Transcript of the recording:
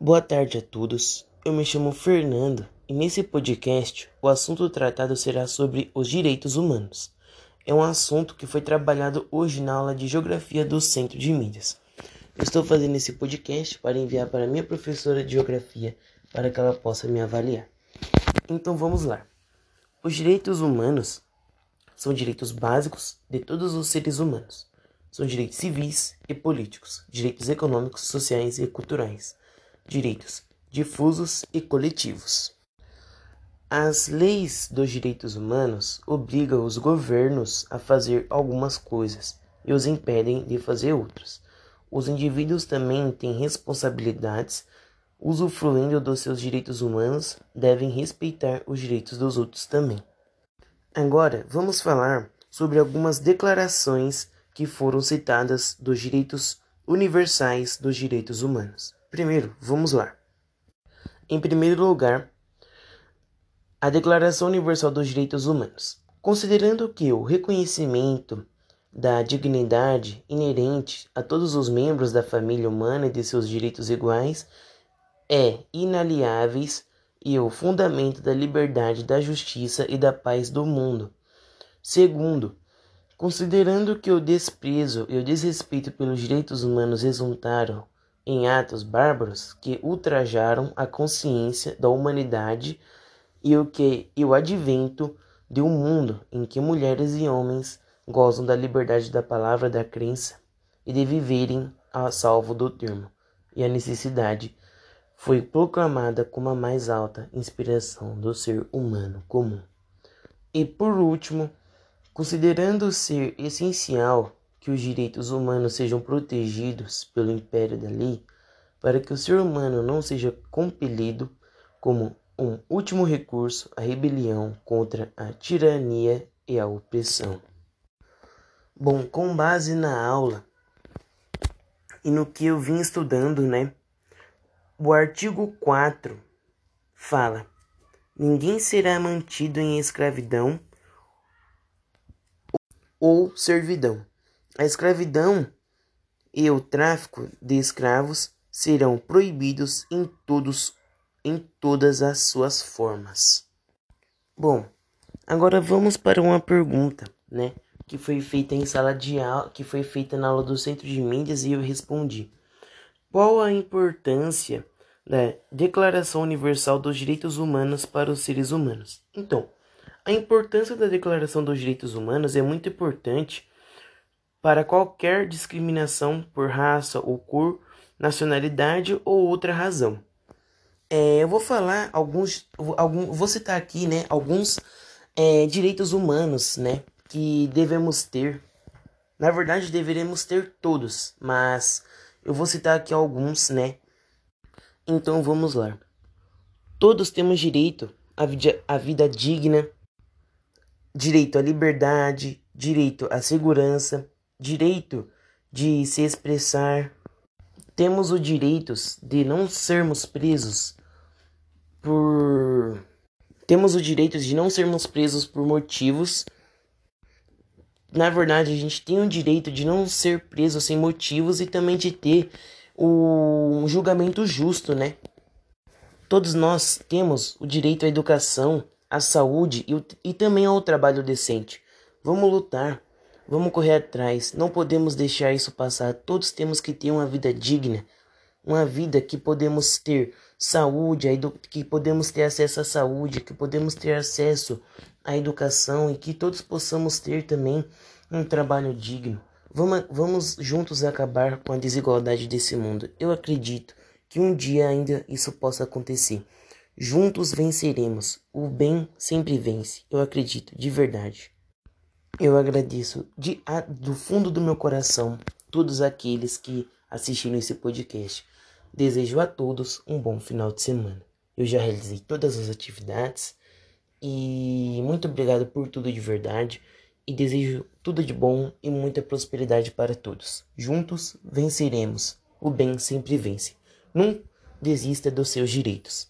Boa tarde a todos. Eu me chamo Fernando e nesse podcast o assunto tratado será sobre os direitos humanos. É um assunto que foi trabalhado hoje na aula de Geografia do Centro de Mídias. Eu estou fazendo esse podcast para enviar para minha professora de Geografia para que ela possa me avaliar. Então vamos lá. Os direitos humanos são direitos básicos de todos os seres humanos. São direitos civis e políticos, direitos econômicos, sociais e culturais direitos difusos e coletivos. As leis dos direitos humanos obrigam os governos a fazer algumas coisas e os impedem de fazer outras. Os indivíduos também têm responsabilidades, usufruindo dos seus direitos humanos, devem respeitar os direitos dos outros também. Agora, vamos falar sobre algumas declarações que foram citadas dos direitos universais dos direitos humanos. Primeiro, vamos lá. Em primeiro lugar, a Declaração Universal dos Direitos Humanos. Considerando que o reconhecimento da dignidade inerente a todos os membros da família humana e de seus direitos iguais é inaliáveis e o fundamento da liberdade, da justiça e da paz do mundo. Segundo, considerando que o desprezo e o desrespeito pelos direitos humanos resultaram em atos bárbaros que ultrajaram a consciência da humanidade e o que e o advento de um mundo em que mulheres e homens gozam da liberdade da palavra da crença e de viverem a salvo do termo, e a necessidade foi proclamada como a mais alta inspiração do ser humano comum. E por último, considerando ser essencial que os direitos humanos sejam protegidos pelo império da lei, para que o ser humano não seja compelido, como um último recurso, à rebelião contra a tirania e a opressão. Bom, com base na aula e no que eu vim estudando, né? O artigo 4 fala: ninguém será mantido em escravidão ou servidão a escravidão e o tráfico de escravos serão proibidos em todos em todas as suas formas. Bom, agora vamos para uma pergunta, né, que foi feita em sala de aula, que foi feita na aula do Centro de Mídias e eu respondi. Qual a importância da Declaração Universal dos Direitos Humanos para os seres humanos? Então, a importância da Declaração dos Direitos Humanos é muito importante para qualquer discriminação por raça ou cor, nacionalidade ou outra razão. É, eu vou falar alguns, algum, vou citar aqui, né, alguns é, direitos humanos, né, que devemos ter. Na verdade, deveremos ter todos, mas eu vou citar aqui alguns, né. Então vamos lá. Todos temos direito à vida, à vida digna, direito à liberdade, direito à segurança, direito de se expressar. Temos o direito de não sermos presos por. Temos o direito de não sermos presos por motivos. Na verdade, a gente tem o direito de não ser preso sem motivos e também de ter o um julgamento justo, né? Todos nós temos o direito à educação, à saúde e, e também ao trabalho decente. Vamos lutar Vamos correr atrás, não podemos deixar isso passar. Todos temos que ter uma vida digna, uma vida que podemos ter saúde, que podemos ter acesso à saúde, que podemos ter acesso à educação e que todos possamos ter também um trabalho digno. Vamos, vamos juntos acabar com a desigualdade desse mundo. Eu acredito que um dia ainda isso possa acontecer. Juntos venceremos. O bem sempre vence. Eu acredito, de verdade. Eu agradeço de, a, do fundo do meu coração todos aqueles que assistiram esse podcast. Desejo a todos um bom final de semana. Eu já realizei todas as atividades e muito obrigado por tudo de verdade e desejo tudo de bom e muita prosperidade para todos. Juntos venceremos. O bem sempre vence. Não desista dos seus direitos.